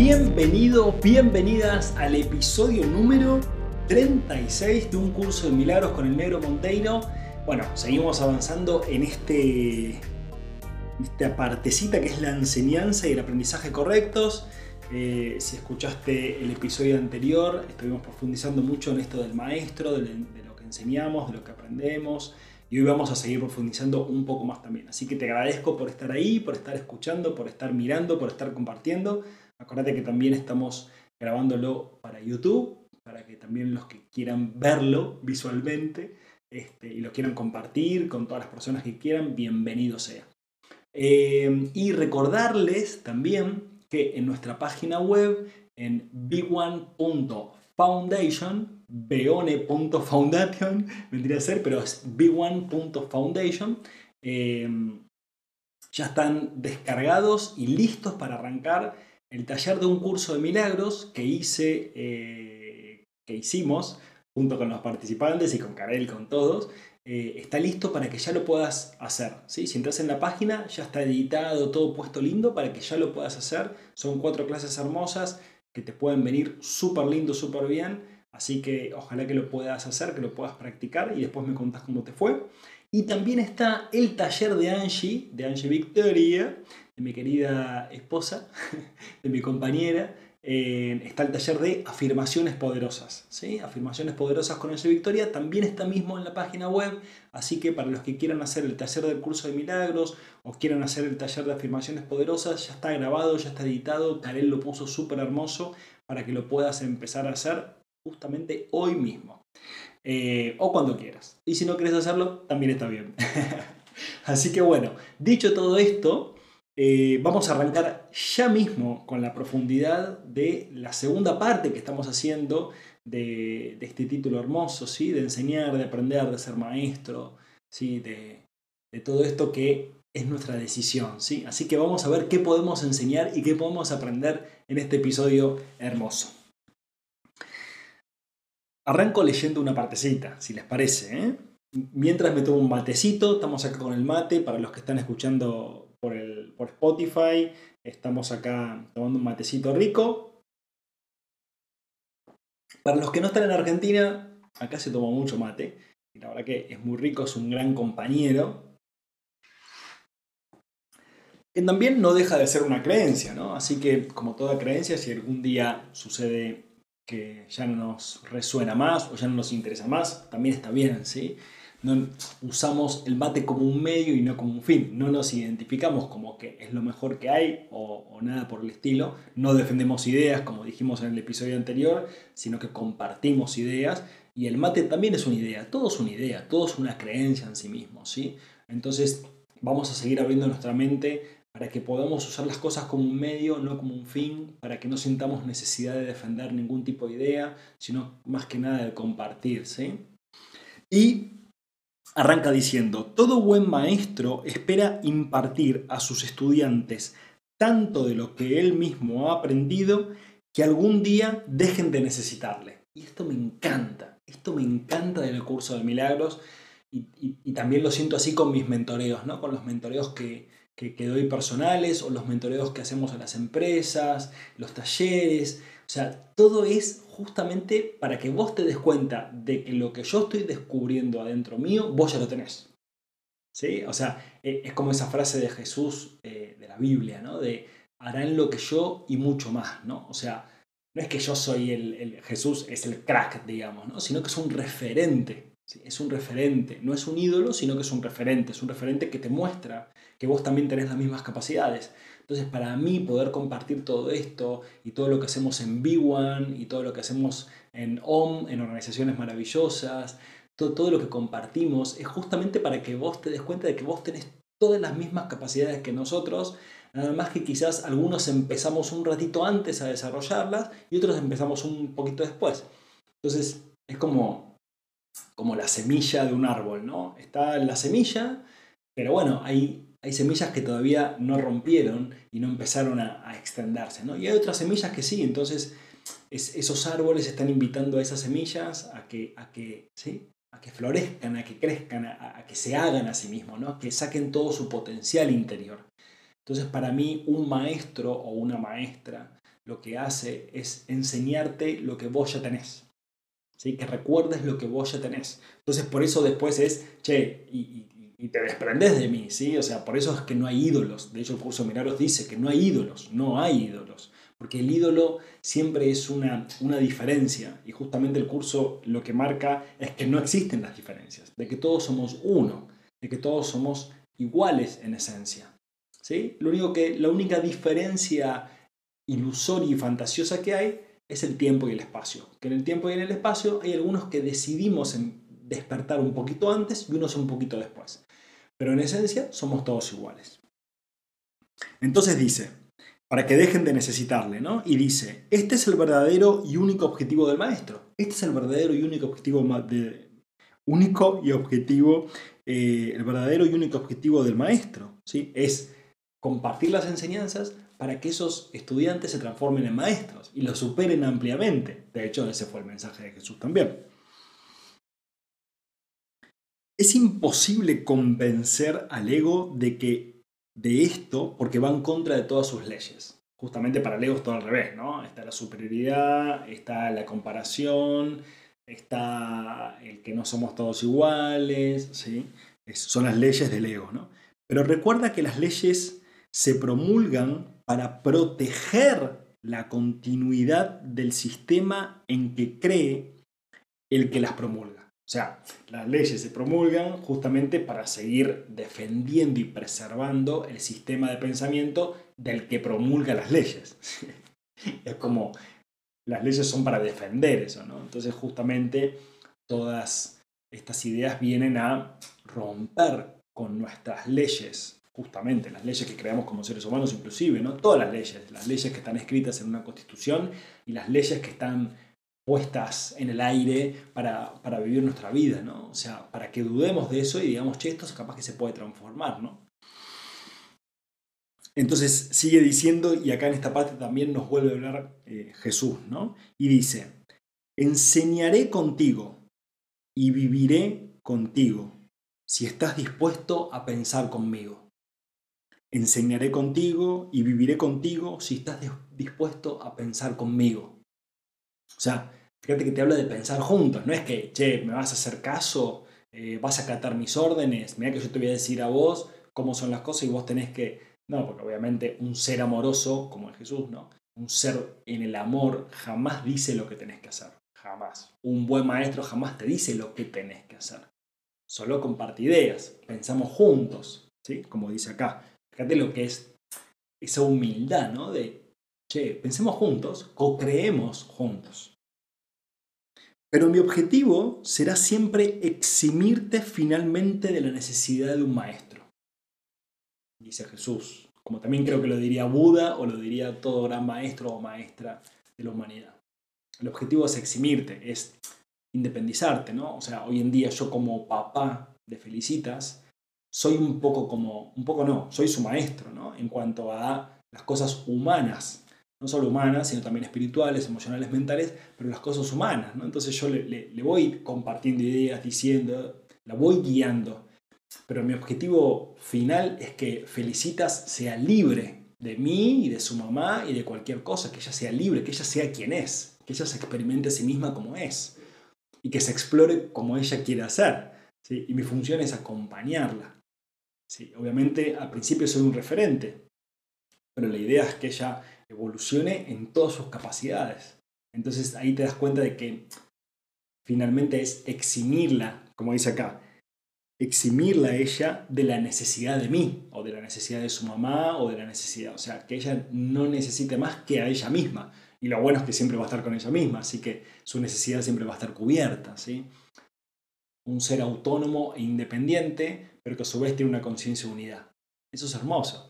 Bienvenidos, bienvenidas al episodio número 36 de un curso de milagros con el negro Monteiro. Bueno, seguimos avanzando en este, esta partecita que es la enseñanza y el aprendizaje correctos. Eh, si escuchaste el episodio anterior, estuvimos profundizando mucho en esto del maestro, de, de lo que enseñamos, de lo que aprendemos. Y hoy vamos a seguir profundizando un poco más también. Así que te agradezco por estar ahí, por estar escuchando, por estar mirando, por estar compartiendo. Acuérdate que también estamos grabándolo para YouTube, para que también los que quieran verlo visualmente este, y lo quieran compartir con todas las personas que quieran, bienvenido sea. Eh, y recordarles también que en nuestra página web, en b1.foundation, beone.foundation, vendría a ser, pero es b1.foundation, eh, ya están descargados y listos para arrancar el taller de un curso de milagros que hice, eh, que hicimos junto con los participantes y con Karel, con todos, eh, está listo para que ya lo puedas hacer. ¿sí? Si entras en la página, ya está editado, todo puesto lindo para que ya lo puedas hacer. Son cuatro clases hermosas que te pueden venir súper lindo, súper bien. Así que ojalá que lo puedas hacer, que lo puedas practicar y después me contás cómo te fue. Y también está el taller de Angie, de Angie Victoria, de mi querida esposa, de mi compañera, está el taller de afirmaciones poderosas. ¿sí? Afirmaciones poderosas con ese Victoria también está mismo en la página web, así que para los que quieran hacer el taller del curso de milagros o quieran hacer el taller de afirmaciones poderosas, ya está grabado, ya está editado, Karel lo puso súper hermoso para que lo puedas empezar a hacer justamente hoy mismo. Eh, o cuando quieras. Y si no quieres hacerlo, también está bien. así que bueno, dicho todo esto, eh, vamos a arrancar ya mismo con la profundidad de la segunda parte que estamos haciendo de, este título hermoso, ¿sí? de enseñar, de aprender, de ser maestro, ¿sí? de, todo esto que es nuestra decisión. ¿sí? Así que vamos a ver qué podemos enseñar y qué podemos aprender en este episodio hermoso. Arranco leyendo una partecita, si les parece. ¿eh? Mientras me tomo un matecito, estamos acá con el mate, para los que están escuchando por, Spotify. Estamos acá tomando un matecito rico. Para los que no están en Argentina, acá se toma mucho mate. Y la verdad que es muy rico, es un gran compañero. Que también no deja de ser una creencia, ¿no? Así que, como toda creencia, si algún día sucede que ya no nos resuena más o ya no nos interesa más, también está bien, ¿sí? No usamos el mate como un medio y no como un fin. No nos identificamos como que es lo mejor que hay o, nada por el estilo. No defendemos ideas, como dijimos en el episodio anterior, sino que compartimos ideas. Y el mate también es una idea, todo es una idea, todo es una creencia en sí mismo. ¿sí? Entonces vamos a seguir abriendo nuestra mente para que podamos usar las cosas como un medio, no como un fin, para que no sintamos necesidad de defender ningún tipo de idea, sino más que nada de compartir. ¿sí? Y Arranca diciendo, todo buen maestro espera impartir a sus estudiantes tanto de lo que él mismo ha aprendido que algún día dejen de necesitarle. Y esto me encanta, esto me encanta del curso de milagros y, también lo siento así con mis mentoreos, ¿no? con los mentoreos que, que doy personales o los mentoreos que hacemos en las empresas, los talleres. O sea, todo es justamente para que vos te des cuenta de que lo que yo estoy descubriendo adentro mío, vos ya lo tenés. ¿Sí? O sea, e, es como esa frase de Jesús eh, de la Biblia, ¿no? De harán lo que yo y mucho más, ¿no? O sea, no es que yo soy el, Jesús, es el crack, digamos, ¿no? Sino que es un referente, es un referente, no es un ídolo, sino que es un referente, es un referente que te muestra que vos también tenés las mismas capacidades. Entonces, para mí, poder compartir todo esto y todo lo que hacemos en B1 y todo lo que hacemos en OM, en organizaciones maravillosas, todo, todo lo que compartimos, es justamente para que vos te des cuenta de que vos tenés todas las mismas capacidades que nosotros, Nada más que quizás algunos empezamos un ratito antes a desarrollarlas y otros empezamos un poquito después. Entonces es como, como la semilla de un árbol, ¿no? Está la semilla, pero bueno, hay, hay semillas que todavía no rompieron y no empezaron a, extenderse, ¿no? Y hay otras semillas que sí, entonces esos árboles están invitando a esas semillas a que, a que, ¿sí? a que florezcan, a que crezcan, a, que se hagan a sí mismos, ¿no? que saquen todo su potencial interior. Entonces, para mí, un maestro o una maestra lo que hace es enseñarte lo que vos ya tenés. ¿sí? Que recuerdes lo que vos ya tenés. Entonces, por eso después es, che, y, te desprendes de mí, ¿sí? O sea, por eso es que no hay ídolos. De hecho, el curso Miraros dice que no hay ídolos, no hay ídolos. Porque el ídolo siempre es una, una diferencia y justamente el curso lo que marca es que no existen las diferencias, de que todos somos uno, de que todos somos iguales en esencia. ¿sí? Lo único que, la única diferencia ilusoria y fantasiosa que hay es el tiempo y el espacio. Que en el tiempo y en el espacio hay algunos que decidimos despertar un poquito antes y unos un poquito después. Pero en esencia somos todos iguales. Entonces dice, para que dejen de necesitarle, ¿no? Y dice, este es el verdadero y único objetivo del maestro. Este es el verdadero y único objetivo único y objetivo, eh, el verdadero y único objetivo del maestro, ¿sí? Es compartir las enseñanzas para que esos estudiantes se transformen en maestros y lo superen ampliamente. De hecho, ese fue el mensaje de Jesús también. Es imposible convencer al ego de que de esto porque va en contra de todas sus leyes. Justamente para Leo es todo al revés, ¿no? Está la superioridad, está la comparación, está el que no somos todos iguales, ¿sí? son las leyes del ego, ¿no? Pero recuerda que las leyes se promulgan para proteger la continuidad del sistema en que cree el que las promulga. O sea, las leyes se promulgan justamente para seguir defendiendo y preservando el sistema de pensamiento del que promulga las leyes. es como, las leyes son para defender eso, ¿no? Entonces justamente todas estas ideas vienen a romper con nuestras leyes, justamente las leyes que creamos como seres humanos inclusive, ¿no? Todas las leyes, las leyes que están escritas en una constitución y las leyes que están puestas en el aire para, vivir nuestra vida, ¿no? O sea, para que dudemos de eso y digamos, che, esto es capaz que se puede transformar, ¿no? Entonces sigue diciendo, y acá en esta parte también nos vuelve a hablar eh, Jesús, ¿no? Y dice, enseñaré contigo y viviré contigo si estás dispuesto a pensar conmigo. Enseñaré contigo y viviré contigo si estás dispuesto a pensar conmigo. O sea, Fíjate que te habla de pensar juntos, no es que, che, me vas a hacer caso, eh, vas a acatar mis órdenes, mira que yo te voy a decir a vos cómo son las cosas y vos tenés que... No, porque obviamente un ser amoroso como el Jesús, ¿no? Un ser en el amor jamás dice lo que tenés que hacer, jamás. Un buen maestro jamás te dice lo que tenés que hacer. Solo comparte ideas, pensamos juntos, ¿sí? Como dice acá. Fíjate lo que es esa humildad, ¿no? De, che, pensemos juntos, co-creemos juntos. Pero mi objetivo será siempre eximirte finalmente de la necesidad de un maestro. Dice Jesús, como también creo que lo diría Buda o lo diría todo gran maestro o maestra de la humanidad. El objetivo es eximirte, es independizarte, ¿no? O sea, hoy en día yo como papá de Felicitas soy un poco como, un poco no, soy su maestro, ¿no? En cuanto a las cosas humanas no solo humanas, sino también espirituales, emocionales, mentales, pero las cosas humanas. ¿no? Entonces yo le, voy compartiendo ideas, diciendo, la voy guiando. Pero mi objetivo final es que Felicitas sea libre de mí y de su mamá y de cualquier cosa, que ella sea libre, que ella sea quien es, que ella se experimente a sí misma como es y que se explore como ella quiere hacer. ¿sí? Y mi función es acompañarla. ¿sí? Obviamente al principio soy un referente, pero la idea es que ella evolucione en todas sus capacidades. Entonces ahí te das cuenta de que finalmente es eximirla, como dice acá, eximirla a ella de la necesidad de mí, o de la necesidad de su mamá, o de la necesidad, o sea, que ella no necesite más que a ella misma. Y lo bueno es que siempre va a estar con ella misma, así que su necesidad siempre va a estar cubierta, ¿sí? Un ser autónomo e independiente, pero que a su vez tiene una conciencia unida. Eso es hermoso.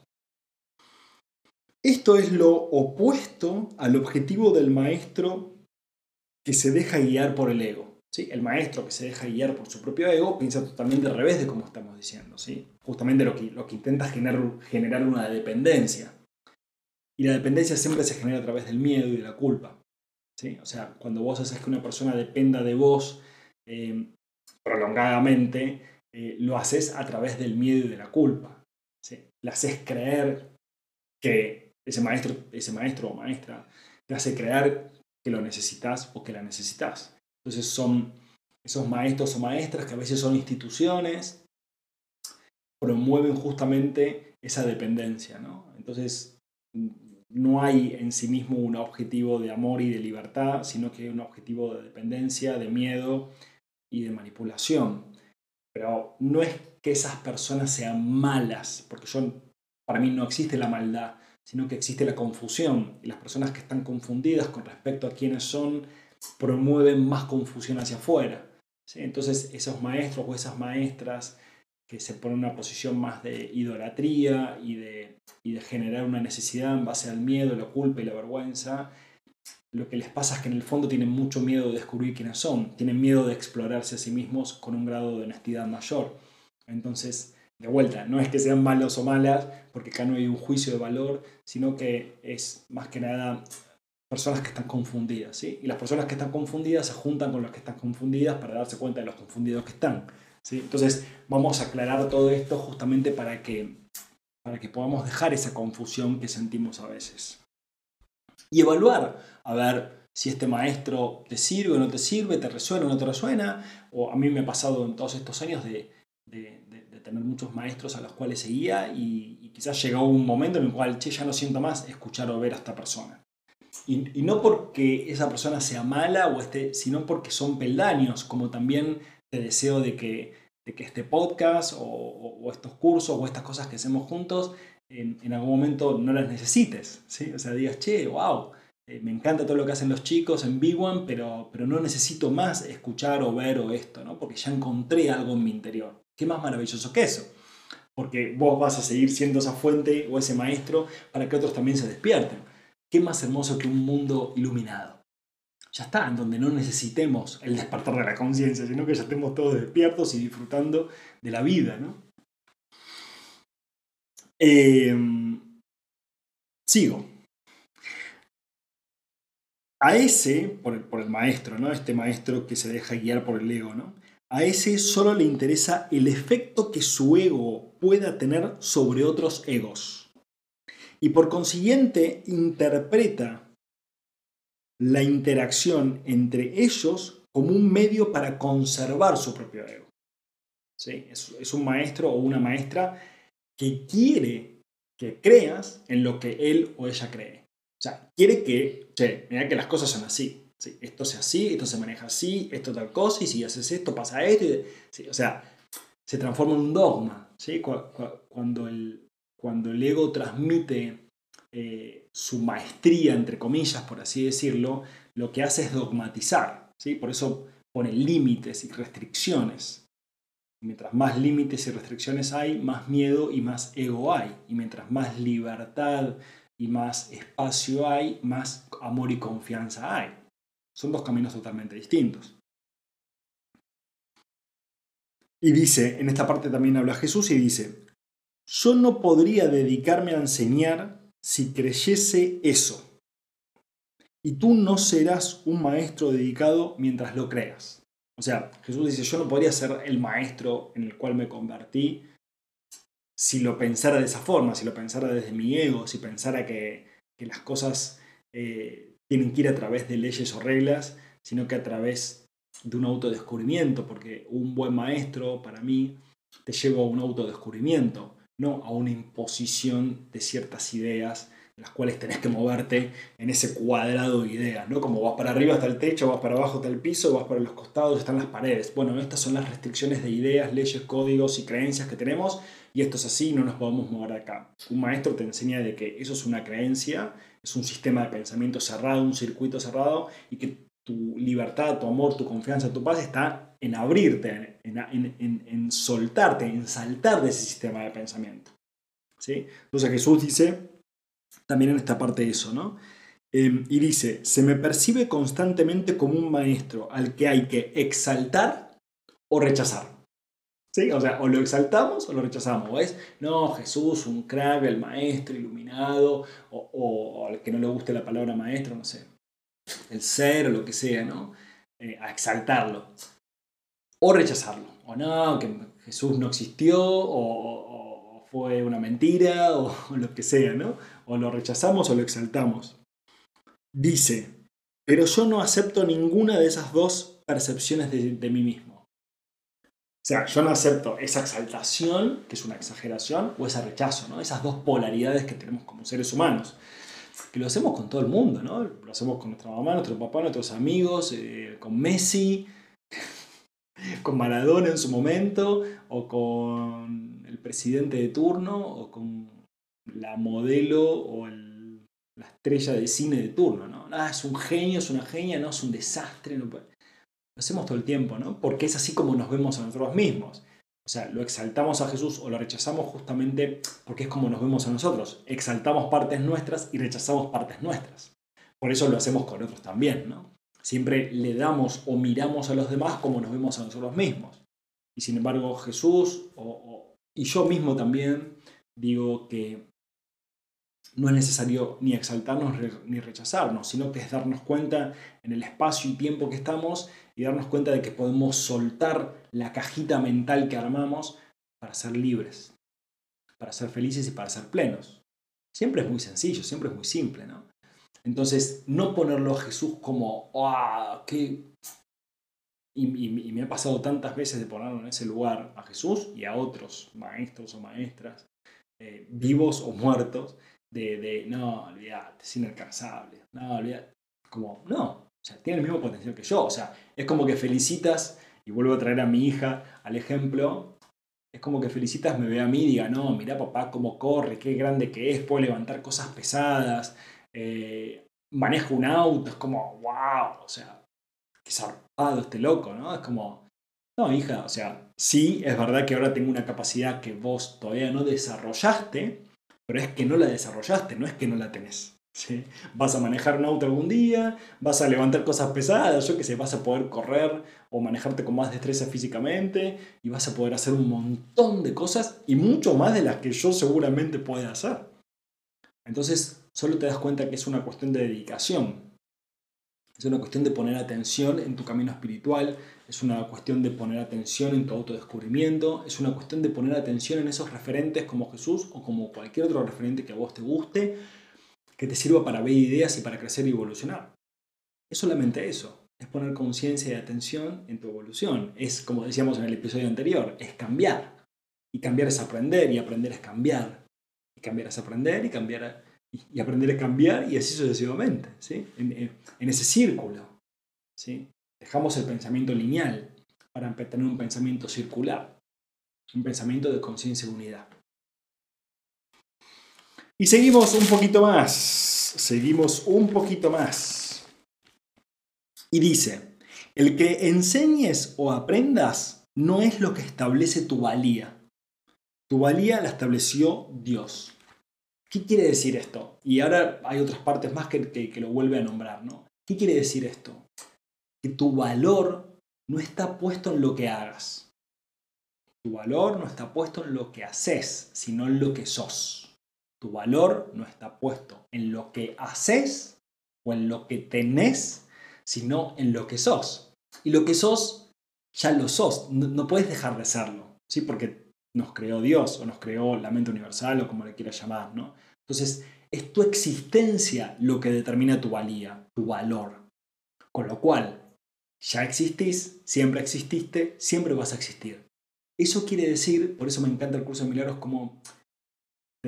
Esto es lo opuesto al objetivo del maestro que se deja guiar por el ego. ¿sí? El maestro que se deja guiar por su propio ego piensa totalmente al revés de como estamos diciendo. ¿sí? Justamente lo que, lo que intenta generar, generar una dependencia. Y la dependencia siempre se genera a través del miedo y de la culpa. ¿sí? O sea, cuando vos haces que una persona dependa de vos eh, prolongadamente, eh, lo haces a través del miedo y de la culpa. ¿sí? Le haces creer que ese maestro, ese maestro o maestra te hace creer que lo necesitas o que la necesitas. Entonces son esos maestros o maestras que a veces son instituciones, promueven justamente esa dependencia. ¿no? Entonces no hay en sí mismo un objetivo de amor y de libertad, sino que hay un objetivo de dependencia, de miedo y de manipulación. Pero no es que esas personas sean malas, porque yo, para mí no existe la maldad, sino que existe la confusión. Y las personas que están confundidas con respecto a quiénes son promueven más confusión hacia afuera. Entonces esos maestros o esas maestras que se ponen en una posición más de idolatría y de, y de generar una necesidad en base al miedo, la culpa y la vergüenza, lo que les pasa es que en el fondo tienen mucho miedo de descubrir quiénes son, tienen miedo de explorarse a sí mismos con un grado de honestidad mayor. Entonces, de vuelta, no es que sean malos o malas, porque acá no hay un juicio de valor, sino que es más que nada personas que están confundidas, ¿sí? Y las personas que están confundidas se juntan con las que están confundidas para darse cuenta de los confundidos que están, ¿sí? Entonces, vamos a aclarar todo esto justamente para que, para que podamos dejar esa confusión que sentimos a veces. Y evaluar, a ver si este maestro te sirve o no te sirve, te resuena o no te resuena, o a mí me ha pasado en todos estos años de tener muchos maestros a los cuales seguía y, y, quizás llegó un momento en el cual, che, ya no siento más escuchar o ver a esta persona. Y, y, no porque esa persona sea mala o este, sino porque son peldaños, como también te deseo de que, de que este podcast o, o, estos cursos o estas cosas que hacemos juntos en, en algún momento no las necesites. ¿sí? O sea, digas, che, wow, eh, me encanta todo lo que hacen los chicos en Big One, pero, pero no necesito más escuchar o ver o esto, ¿no? porque ya encontré algo en mi interior. ¿Qué más maravilloso que eso? Porque vos vas a seguir siendo esa fuente o ese maestro para que otros también se despierten. ¿Qué más hermoso que un mundo iluminado? Ya está, en donde no necesitemos el despertar de la conciencia, sino que ya estemos todos despiertos y disfrutando de la vida, ¿no? Em, sigo. A ese, por el, maestro, ¿no? Este maestro que se deja guiar por el ego, ¿no? A ese solo le interesa el efecto que su ego pueda tener sobre otros egos. Y por consiguiente interpreta la interacción entre ellos como un medio para conservar su propio ego. ¿Sí? Es, un maestro o una maestra que quiere que creas en lo que él o ella cree. O sea, quiere que, che, mira que las cosas son así esto es así, esto se maneja así, esto tal cosa, y si haces esto pasa esto. o sea, se transforma en un dogma. ¿sí? Cuando, el, cuando el ego transmite eh, su maestría, entre comillas, por así decirlo, lo que hace es dogmatizar. ¿sí? Por eso pone límites y restricciones. Mientras más límites y restricciones hay, más miedo y más ego hay. Y mientras más libertad y más espacio hay, más amor y confianza hay. Son dos caminos totalmente distintos. Y dice, en esta parte también habla Jesús y dice, yo no podría dedicarme a enseñar si creyese eso. Y tú no serás un maestro dedicado mientras lo creas. O sea, Jesús dice, yo no podría ser el maestro en el cual me convertí si lo pensara de esa forma, si lo pensara desde mi ego, si pensara que, las cosas eh, tienen que ir a través de leyes o reglas, sino que a través de un autodescubrimiento, porque un buen maestro para mí te lleva a un autodescubrimiento, no a una imposición de ciertas ideas las cuales tenés que moverte en ese cuadrado de ideas, ¿no? Como vas para arriba hasta el techo, vas para abajo hasta el piso, vas para los costados, están las paredes. Bueno, estas son las restricciones de ideas, leyes, códigos y creencias que tenemos y esto es así, no nos podemos mover acá. Un maestro te enseña de que eso es una creencia es un sistema de pensamiento cerrado, un circuito cerrado, y que tu libertad, tu amor, tu confianza, tu paz está en abrirte, en, soltarte, en saltar de ese sistema de pensamiento. ¿Sí? Entonces Jesús dice, también en esta parte eso, ¿no? Em, y dice, se me percibe constantemente como un maestro al que hay que exaltar o rechazar. ¿Sí? O sea, o lo exaltamos o lo rechazamos. ¿Ves? No, Jesús, un crack, el maestro iluminado, o, al que no le guste la palabra maestro, no sé, el ser o lo que sea, ¿no? Eh, a exaltarlo. O rechazarlo. O no, que Jesús no existió, o fue una mentira, o, lo que sea, ¿no? O lo rechazamos o lo exaltamos. Dice, pero yo no acepto ninguna de esas dos percepciones de, mí mismo. O sea, yo no acepto esa exaltación, que es una exageración, o ese rechazo, ¿no? Esas dos polaridades que tenemos como seres humanos. Que lo hacemos con todo el mundo, ¿no? Lo hacemos con nuestra mamá, nuestro papá, nuestros amigos, eh, con Messi, con Maradona en su momento, o con el presidente de turno, o con la modelo o la estrella de cine de turno, ¿no? Es un genio, es una genia, no, es un desastre. No Lo hacemos todo el tiempo, ¿no? Porque es así como nos vemos a nosotros mismos. O sea, lo exaltamos a Jesús o lo rechazamos justamente porque es como nos vemos a nosotros. Exaltamos partes nuestras y rechazamos partes nuestras. Por eso lo hacemos con otros también, ¿no? Siempre le damos o miramos a los demás como nos vemos a nosotros mismos. Y sin embargo, Jesús y yo mismo también digo que no es necesario ni exaltarnos ni rechazarnos, sino que es darnos cuenta en el espacio y tiempo que estamos y darnos cuenta de que podemos soltar la cajita mental que armamos para ser libres, para ser felices y para ser plenos. Siempre es muy sencillo, siempre es muy simple, ¿no? Entonces, no ponerlo a Jesús como, ¡ah! ¡Qué! Y, me ha pasado tantas veces de ponerlo en ese lugar a Jesús y a otros maestros o maestras, eh, vivos o muertos, de, de no, olvídate, es inalcanzable, no, olvídate. Como, no, o sea, tiene el mismo potencial que yo, o sea, es como que felicitas, y vuelvo a traer a mi hija al ejemplo, es como que felicitas, me ve a mí y diga, no, mira papá cómo corre, qué grande que es, puede levantar cosas pesadas, eh, maneja un auto, es como, wow, o sea, qué zarpado este loco, ¿no? Es como, no, hija, o sea, sí, es verdad que ahora tengo una capacidad que vos todavía no desarrollaste, pero es que no la desarrollaste, no es que no la tenés. ¿Sí? Vas a manejar un auto algún día, vas a levantar cosas pesadas, yo que sé, vas a poder correr o manejarte con más destreza físicamente y vas a poder hacer un montón de cosas y mucho más de las que yo seguramente pueda hacer. Entonces, solo te das cuenta que es una cuestión de dedicación, es una cuestión de poner atención en tu camino espiritual, es una cuestión de poner atención en tu autodescubrimiento, es una cuestión de poner atención en esos referentes como Jesús o como cualquier otro referente que a vos te guste, que te sirva para ver ideas y para crecer y evolucionar. Es solamente eso, es poner conciencia y atención en tu evolución. Es, como decíamos en el episodio anterior, es cambiar. Y cambiar es aprender, y aprender es cambiar. Y cambiar es aprender, y cambiar y aprender a cambiar y así sucesivamente, ¿sí? en, ese círculo. ¿sí? Dejamos el pensamiento lineal para tener un pensamiento circular, un pensamiento de conciencia de unidad. Y seguimos un poquito más, seguimos un poquito más. Y dice, el que enseñes o aprendas no es lo que establece tu valía. Tu valía la estableció Dios. ¿Qué quiere decir esto? Y ahora hay otras partes más que, que, lo vuelve a nombrar, ¿no? ¿Qué quiere decir esto? Que tu valor no está puesto en lo que hagas. Tu valor no está puesto en lo que haces, sino en lo que sos. Tu valor no está puesto en lo que haces o en lo que tenés, sino en lo que sos. Y lo que sos, ya lo sos, no, puedes dejar de serlo, ¿sí? Porque nos creó Dios o nos creó la mente universal o como le quieras llamar, ¿no? Entonces, es tu existencia lo que determina tu valía, tu valor. Con lo cual, ya existís, siempre exististe, siempre vas a existir. Eso quiere decir, por eso me encanta el curso de milagros como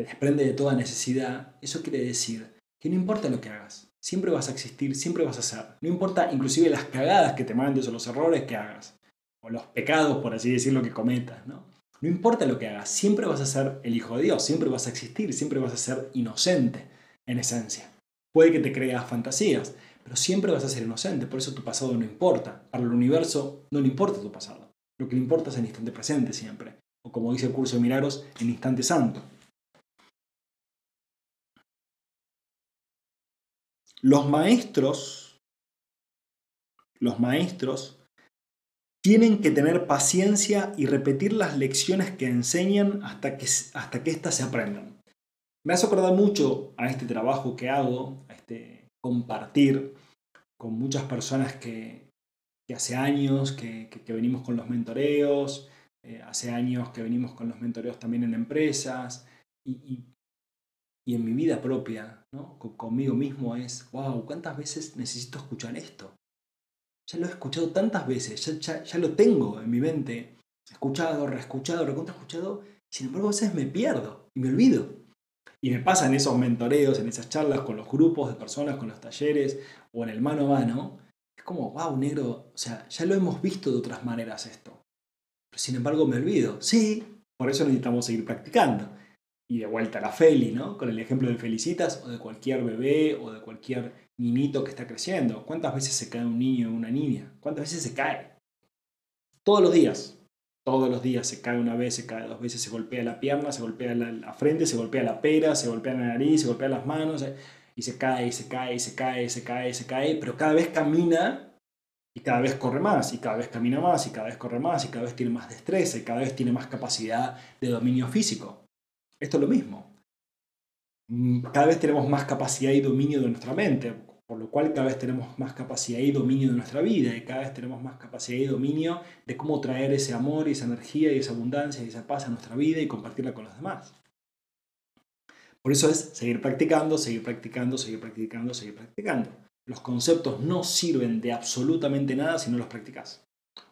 desprende de toda necesidad, eso quiere decir que no importa lo que hagas, siempre vas a existir, siempre vas a ser. No importa inclusive las cagadas que te mandes o los errores que hagas, o los pecados, por así decirlo, que cometas, ¿no? No importa lo que hagas, siempre vas a ser el Hijo de Dios, siempre vas a existir, siempre vas a ser inocente en esencia. Puede que te creas fantasías, pero siempre vas a ser inocente, por eso tu pasado no importa. Para el universo no le importa tu pasado. Lo que le importa es el instante presente siempre. O como dice el curso de milagros, el instante santo. Los maestros, los maestros tienen que tener paciencia y repetir las lecciones que enseñan hasta que, hasta que éstas se aprendan. Me hace acordar mucho a este trabajo que hago, a este compartir con muchas personas que, hace años que, venimos con los mentoreos, eh, hace años que venimos con los mentoreos también en empresas y, en mi vida propia, ¿no? conmigo mismo es, wow, ¿cuántas veces necesito escuchar esto? Ya lo he escuchado tantas veces, ya, ya, lo tengo en mi mente, escuchado, reescuchado, recontra escuchado, sin embargo a veces me pierdo y me olvido. Y me pasa en esos mentoreos, en esas charlas con los grupos de personas, con los talleres o en el mano a mano, es como, wow, negro, o sea, ya lo hemos visto de otras maneras esto. Pero sin embargo me olvido. Sí, por eso necesitamos seguir practicando. Y de vuelta a la Feli, ¿no? Con el ejemplo de Felicitas o de cualquier bebé o de cualquier niñito que está creciendo. ¿Cuántas veces se cae un niño o una niña? ¿Cuántas veces se cae? Todos los días. Todos los días se cae una vez, se cae dos veces, se golpea la pierna, se golpea la, frente, se golpea la pera, se golpea la nariz, se golpea las manos, eh, y se cae, y se cae, y se cae, y se cae, y se cae, pero cada vez camina y cada vez corre más, y cada vez camina más, y cada vez corre más, y cada vez tiene más destreza, y cada vez tiene más capacidad de dominio físico. Esto es lo mismo. Mm, cada vez tenemos más capacidad y dominio de nuestra mente, por lo cual cada vez tenemos más capacidad y dominio de nuestra vida, y cada vez tenemos más capacidad y dominio de cómo traer ese amor y esa energía y esa abundancia y esa paz a nuestra vida y compartirla con los demás. Por eso es seguir practicando, seguir practicando, seguir practicando, seguir practicando. Los conceptos no sirven de absolutamente nada si no los practicas.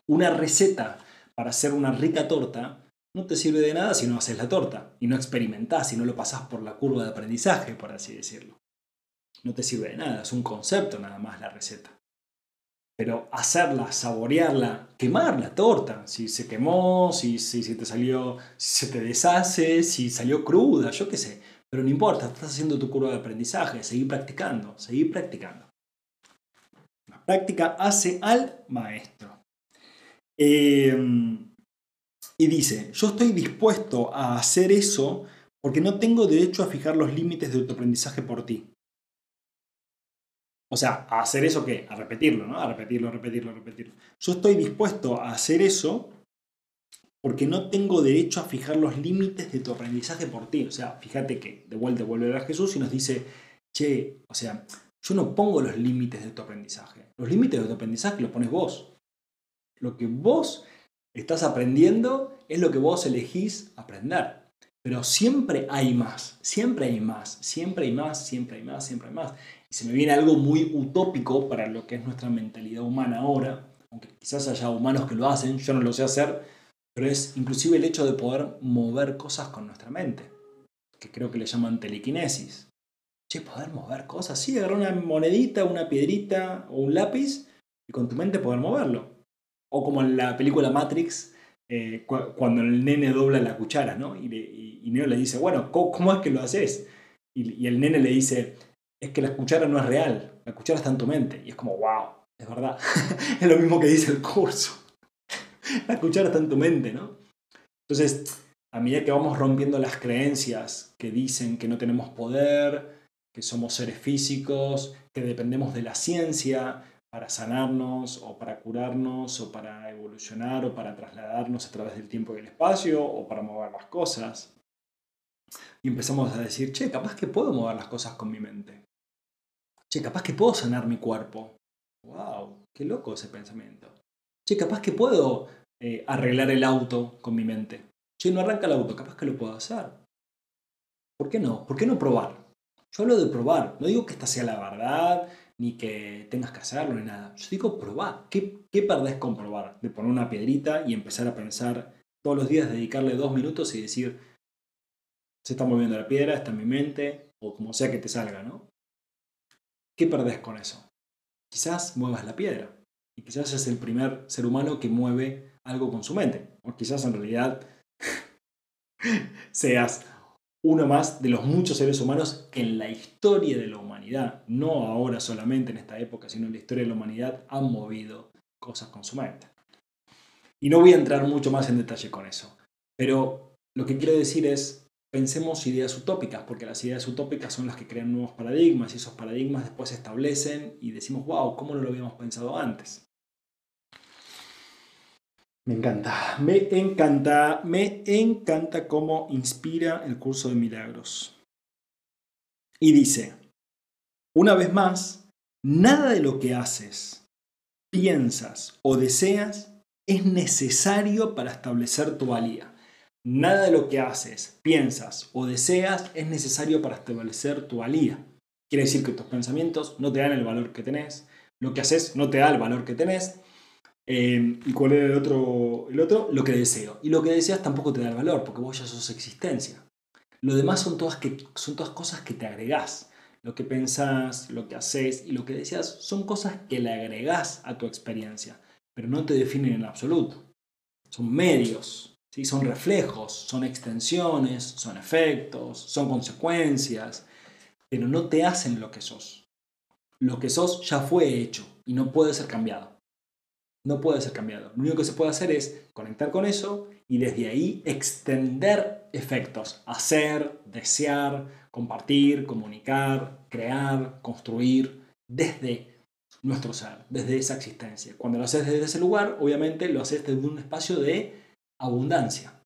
Una receta para hacer una rica torta no te sirve de nada si no haces la torta y no experimentás, si no lo pasás por la curva de aprendizaje, por así decirlo. No te sirve de nada, es un concepto nada más la receta. Pero hacerla, saborearla, quemar la torta, si se quemó, si, si, si te salió, si se te deshace, si salió cruda, yo qué sé. Pero no importa, estás haciendo tu curva de aprendizaje, seguir practicando, seguir practicando. La práctica hace al maestro. Em, y dice, yo estoy dispuesto a hacer eso porque no tengo derecho a fijar los límites de tu aprendizaje por ti. O sea, a hacer eso qué? A repetirlo, ¿no? A repetirlo, repetirlo, repetirlo. Yo estoy dispuesto a hacer eso porque no tengo derecho a fijar los límites de tu aprendizaje por ti. O sea, fíjate que de vuelta vuelve a Jesús y nos dice, che, o sea, yo no pongo los límites de tu aprendizaje. Los límites de tu aprendizaje los pones vos. Lo que vos estás aprendiendo es lo que vos elegís aprender. Pero siempre hay más, siempre hay más, siempre hay más, siempre hay más, siempre hay más. Y se me viene algo muy utópico para lo que es nuestra mentalidad humana ahora, aunque quizás haya humanos que lo hacen, yo no lo sé hacer, pero es inclusive el hecho de poder mover cosas con nuestra mente, que creo que le llaman telequinesis. Che, poder mover cosas, sí, agarrar una monedita, una piedrita o un lápiz y con tu mente poder moverlo. O como en la película Matrix, eh, cuando el nene dobla la cuchara, ¿no? Y, Neo le dice, bueno, ¿cómo, es que lo haces? Y, y, el nene le dice, es que la cuchara no es real, la cuchara está en tu mente. Y es como, wow, es verdad. es lo mismo que dice el curso la cuchara está en tu mente, ¿no? Entonces, a medida que vamos rompiendo las creencias que dicen que no tenemos poder, que somos seres físicos, que dependemos de la ciencia para sanarnos o para curarnos o para evolucionar o para trasladarnos a través del tiempo y el espacio o para mover las cosas. Y empezamos a decir, che, capaz que puedo mover las cosas con mi mente. Che, capaz que puedo sanar mi cuerpo. ¡Wow! ¡Qué loco ese pensamiento! Che, capaz que puedo eh, arreglar el auto con mi mente. Che, no arranca el auto, capaz que lo puedo hacer. ¿Por qué no? ¿Por qué no probar? Yo hablo de probar, no digo que esta sea la verdad, ni que tengas que hacerlo, ni nada. Yo digo probar. ¿Qué, qué perdés con probar? De poner una piedrita y empezar a pensar todos los días, dedicarle dos minutos y decir, se está moviendo la piedra, está en mi mente, o como sea que te salga, ¿no? ¿Qué perdés con eso? Quizás muevas la piedra. Y quizás es el primer ser humano que mueve algo con su mente. O quizás en realidad seas uno más de los muchos seres humanos que en la historia de la humanidad, no ahora solamente en esta época, sino en la historia de la humanidad, han movido cosas con su mente. Y no voy a entrar mucho más en detalle con eso. Pero lo que quiero decir es, pensemos ideas utópicas, porque las ideas utópicas son las que crean nuevos paradigmas y esos paradigmas después se establecen y decimos, wow, ¿cómo no lo habíamos pensado antes? Me encanta, me encanta, me encanta cómo inspira el curso de milagros. Y dice, una vez más, nada de lo que haces, piensas o deseas es necesario para establecer tu valía. Nada de lo que haces, piensas o deseas es necesario para establecer tu valía. Quiere decir que tus pensamientos no te dan el valor que tenés, lo que haces no te da el valor que tenés, Em, ¿Y cuál era el otro, el otro? Lo que deseo. Y lo que deseas tampoco te da el valor, porque vos ya sos existencia. Lo demás son todas, que, son todas cosas que te agregás. Lo que pensás, lo que haces y lo que deseas son cosas que le agregás a tu experiencia, pero no te definen en absoluto. Son medios, ¿sí? son reflejos, son extensiones, son efectos, son consecuencias, pero no te hacen lo que sos. Lo que sos ya fue hecho y no puede ser cambiado no puede ser cambiado. Lo único que se puede hacer es conectar con eso y desde ahí extender efectos. Hacer, desear, compartir, comunicar, crear, construir desde nuestro ser, desde esa existencia. Cuando lo haces desde ese lugar, obviamente lo haces desde un espacio de abundancia,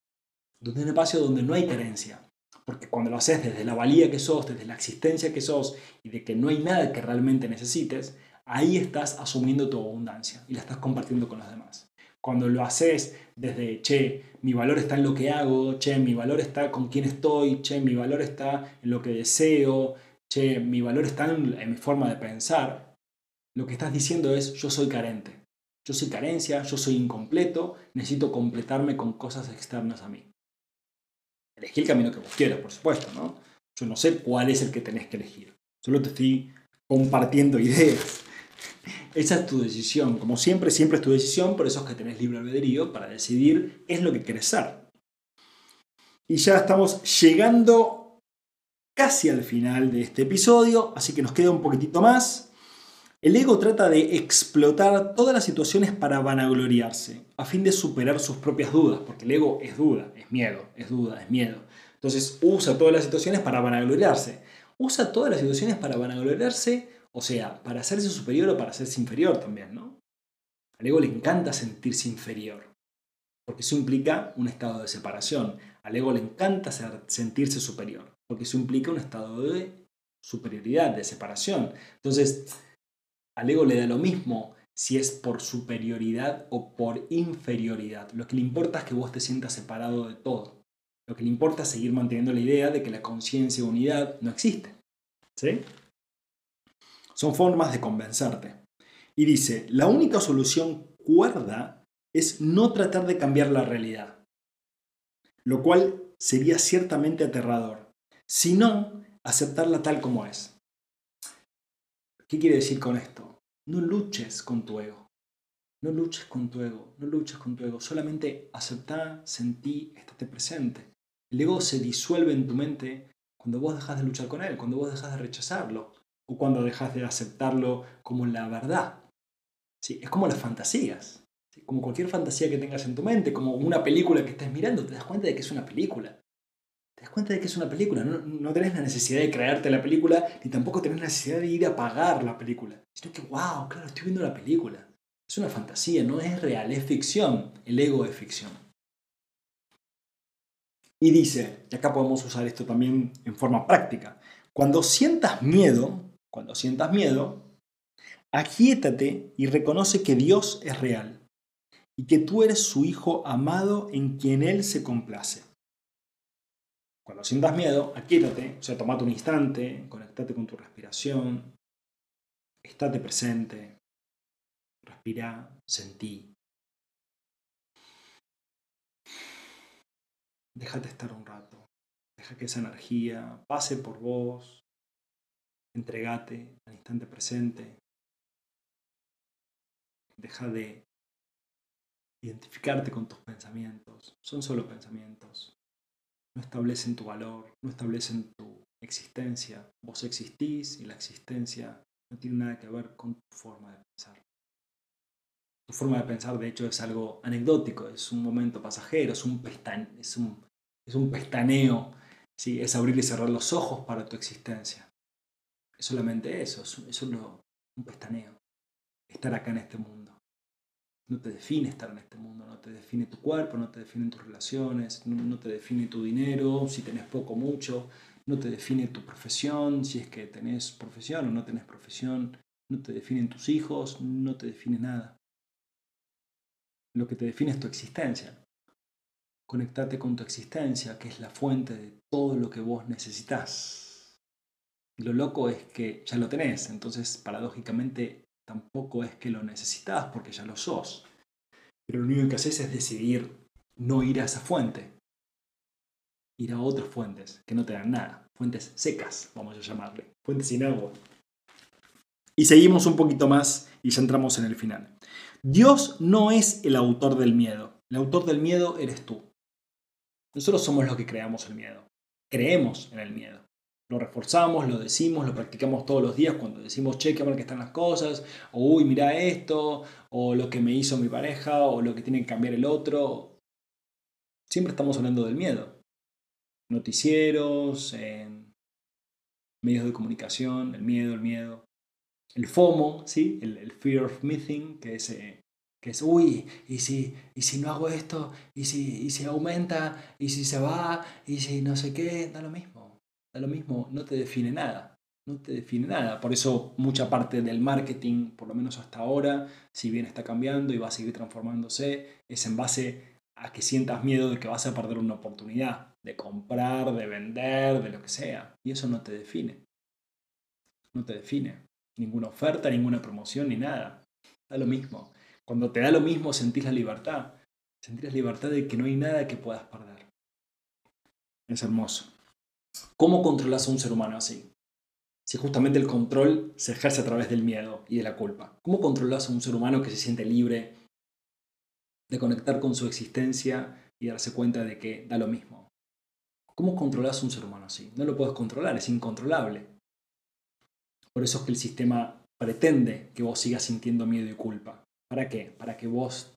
desde un espacio donde no hay carencia. Porque cuando lo haces desde la valía que sos, desde la existencia que sos y de que no hay nada que realmente necesites, ahí estás asumiendo tu abundancia y la estás compartiendo con los demás. Cuando lo haces desde, che, mi valor está en lo que hago, che, mi valor está con quién estoy, che, mi valor está en lo que deseo, che, mi valor está en, en mi forma de pensar, lo que estás diciendo es, yo soy carente. Yo soy carencia, yo soy incompleto, necesito completarme con cosas externas a mí. Elegí el camino que vos quieras, por supuesto, ¿no? Yo no sé cuál es el que tenés que elegir. Solo te estoy compartiendo ideas. Esa es tu decisión. Como siempre, siempre es tu decisión, por eso es que tenés libre albedrío para decidir es lo que querés ser. Y ya estamos llegando casi al final de este episodio, así que nos queda un poquitito más. El ego trata de explotar todas las situaciones para vanagloriarse, a fin de superar sus propias dudas, porque el ego es duda, es miedo, es duda, es miedo. Entonces usa todas las situaciones para vanagloriarse. Usa todas las situaciones para vanagloriarse o sea, para hacerse superior o para hacerse inferior también, ¿no? Al ego le encanta sentirse inferior, porque eso implica un estado de separación. Al ego le encanta sentirse superior, porque eso implica un estado de superioridad, de separación. Entonces, al ego le da lo mismo si es por superioridad o por inferioridad. Lo que le importa es que vos te sientas separado de todo. Lo que le importa es seguir manteniendo la idea de que la conciencia unidad no existe. ¿Sí? Son formas de convencerte. Y dice, la única solución cuerda es no tratar de cambiar la realidad, lo cual sería ciertamente aterrador, sino aceptarla tal como es. ¿Qué quiere decir con esto? No luches con tu ego. No luches con tu ego, no luches con tu ego, solamente aceptá, sentí, estate presente. El ego se disuelve en tu mente cuando vos dejas de luchar con él, cuando vos dejas de rechazarlo, o cuando dejas de aceptarlo como la verdad. ¿Sí? Es como las fantasías. Como cualquier fantasía que tengas en tu mente, como una película que estés mirando, te das cuenta de que es una película. Te das cuenta de que es una película. No, no tenés la necesidad de crearte la película, ni tampoco tenés la necesidad de ir a pagar la película. Sino que, wow, claro, estoy viendo la película. Es una fantasía, no es real, es ficción. El ego es ficción. Y dice, y acá podemos usar esto también en forma práctica, cuando sientas miedo, cuando sientas miedo, aquíétate y reconoce que Dios es real y que tú eres su Hijo amado en quien Él se complace. Cuando sientas miedo, aquíétate, o sea, tomate un instante, conectate con tu respiración, estate presente, respira, sentí. Déjate estar un rato, deja que esa energía pase por vos, entregate al instante presente. Deja de identificarte con tus pensamientos. Son solo pensamientos. No establecen tu valor, no establecen tu existencia. Vos existís y la existencia no tiene nada que ver con tu forma de pensar. Tu forma de pensar, de hecho, es algo anecdótico, es un momento pasajero, es un, es un, es un pestaneo ¿sí? es abrir y cerrar los ojos para tu existencia. Es solamente eso, es solo un pestaneo. Estar acá en este mundo. No te define estar en este mundo, no te define tu cuerpo, no te define tus relaciones, no, te define tu dinero, si tenés poco o mucho, no te define tu profesión, si es que tenés profesión o no tenés profesión, no te definen tus hijos, no te define nada. Lo que te define es tu existencia. Conectate con tu existencia, que es la fuente de todo lo que vos necesitas. Lo loco es que ya lo tenés, entonces paradójicamente tampoco es que lo necesitas porque ya lo sos. Pero lo único que haces es decidir no ir a esa fuente, ir a otras fuentes que no te dan nada, fuentes secas, vamos a llamarle, fuentes sin agua. Y seguimos un poquito más y ya entramos en el final. Dios no es el autor del miedo, el autor del miedo eres tú. Nosotros somos los que creamos el miedo, creemos en el miedo. Lo reforzamos, lo decimos, lo practicamos todos los días cuando decimos, che, qué mal que están las cosas, o uy, mira esto, o lo que me hizo mi pareja, o lo que tiene que cambiar el otro. Siempre estamos hablando del miedo. Noticieros, en medios de comunicación, el miedo, el miedo. El FOMO, ¿sí? El, fear of missing, que es, eh, que es, uy, ¿y si, y si no hago esto, y si, y si aumenta, y si se va, y si no sé qué, da lo mismo da lo mismo, no te define nada. No te define nada. Por eso mucha parte del marketing, por lo menos hasta ahora, si bien está cambiando y va a seguir transformándose, es en base a que sientas miedo de que vas a perder una oportunidad de comprar, de vender, de lo que sea. Y eso no te define. No te define. Ninguna oferta, ninguna promoción, ni nada. Da lo mismo. Cuando te da lo mismo, sentís la libertad. Sentís la libertad de que no hay nada que puedas perder. Es hermoso. ¿Cómo controlas a un ser humano así? Si justamente el control se ejerce a través del miedo y de la culpa. ¿Cómo controlas a un ser humano que se siente libre de conectar con su existencia y darse cuenta de que da lo mismo? ¿Cómo controlas a un ser humano así? No lo puedes controlar, es incontrolable. Por eso es que el sistema pretende que vos sigas sintiendo miedo y culpa. ¿Para qué? Para que vos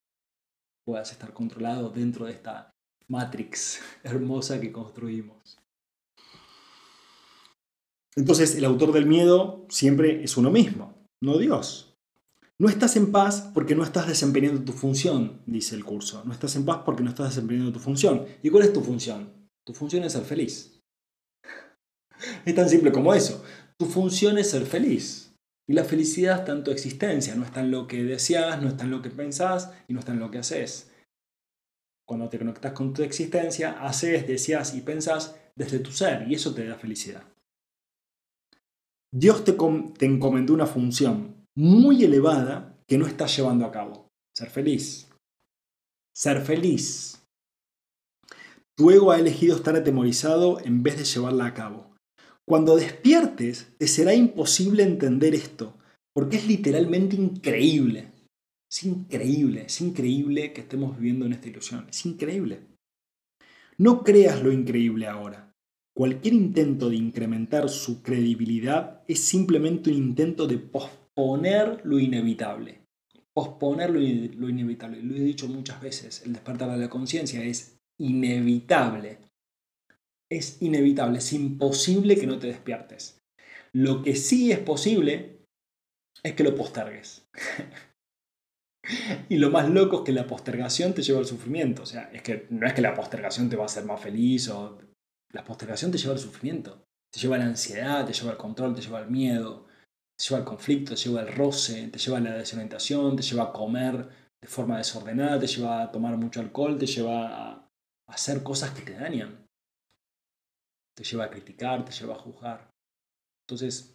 puedas estar controlado dentro de esta matrix hermosa que construimos. Entonces el autor del miedo siempre es uno mismo, no Dios. No estás en paz porque no estás desempeñando tu función, dice el curso. No estás en paz porque no estás desempeñando tu función. ¿Y cuál es tu función? Tu función es ser feliz. Es tan simple como eso. Tu función es ser feliz. Y la felicidad está en tu existencia, no está en lo que deseas, no está en lo que pensás y no está en lo que haces. Cuando te conectas con tu existencia, haces, deseas y pensás desde tu ser y eso te da felicidad. Dios te, encomendó una función muy elevada que no estás llevando a cabo. Ser feliz. Ser feliz. Tu ego ha elegido estar atemorizado en vez de llevarla a cabo. Cuando despiertes, te será imposible entender esto, porque es literalmente increíble. Es increíble, es increíble que estemos viviendo en esta ilusión. Es increíble. No creas lo increíble ahora. Cualquier intento de incrementar su credibilidad es simplemente un intento de posponer lo inevitable. Posponer lo, inevitable. Lo he dicho muchas veces, el despertar de la conciencia es inevitable. Es inevitable, es imposible que no te despiertes. Lo que sí es posible es que lo postergues. y lo más loco es que la postergación te lleva al sufrimiento. O sea, es que no es que la postergación te va a hacer más feliz o la postergación te lleva al sufrimiento, te lleva a la ansiedad, te lleva al control, te lleva al miedo, te lleva al conflicto, te lleva al roce, te lleva a la desorientación, te lleva a comer de forma desordenada, te lleva a tomar mucho alcohol, te lleva a hacer cosas que te dañan, te lleva a criticar, te lleva a juzgar. Entonces,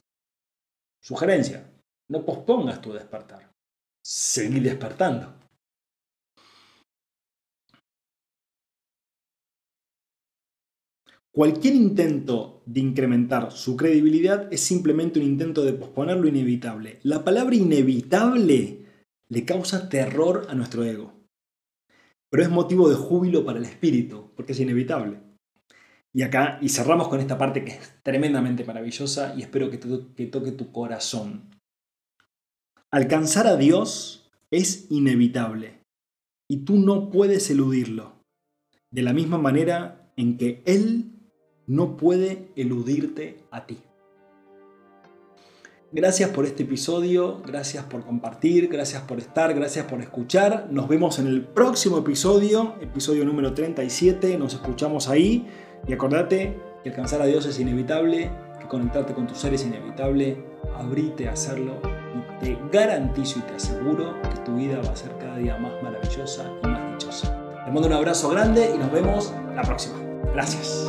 sugerencia, no pospongas tu despertar, seguí despertando. Cualquier intento de incrementar su credibilidad es simplemente un intento de posponer lo inevitable. La palabra inevitable le causa terror a nuestro ego, pero es motivo de júbilo para el espíritu, porque es inevitable. Y acá, y cerramos con esta parte que es tremendamente maravillosa y espero que, que toque tu corazón. Alcanzar a Dios es inevitable y tú no puedes eludirlo. De la misma manera en que Él no puede eludirte a ti. Gracias por este episodio, gracias por compartir, gracias por estar, gracias por escuchar. Nos vemos en el próximo episodio, episodio número 37. Nos escuchamos ahí y acordate que alcanzar a Dios es inevitable, que conectarte con tu ser es inevitable. Abrite a hacerlo y te garantizo y te aseguro que tu vida va a ser cada día más maravillosa y más dichosa. Te mando un abrazo grande y nos vemos la próxima. Gracias.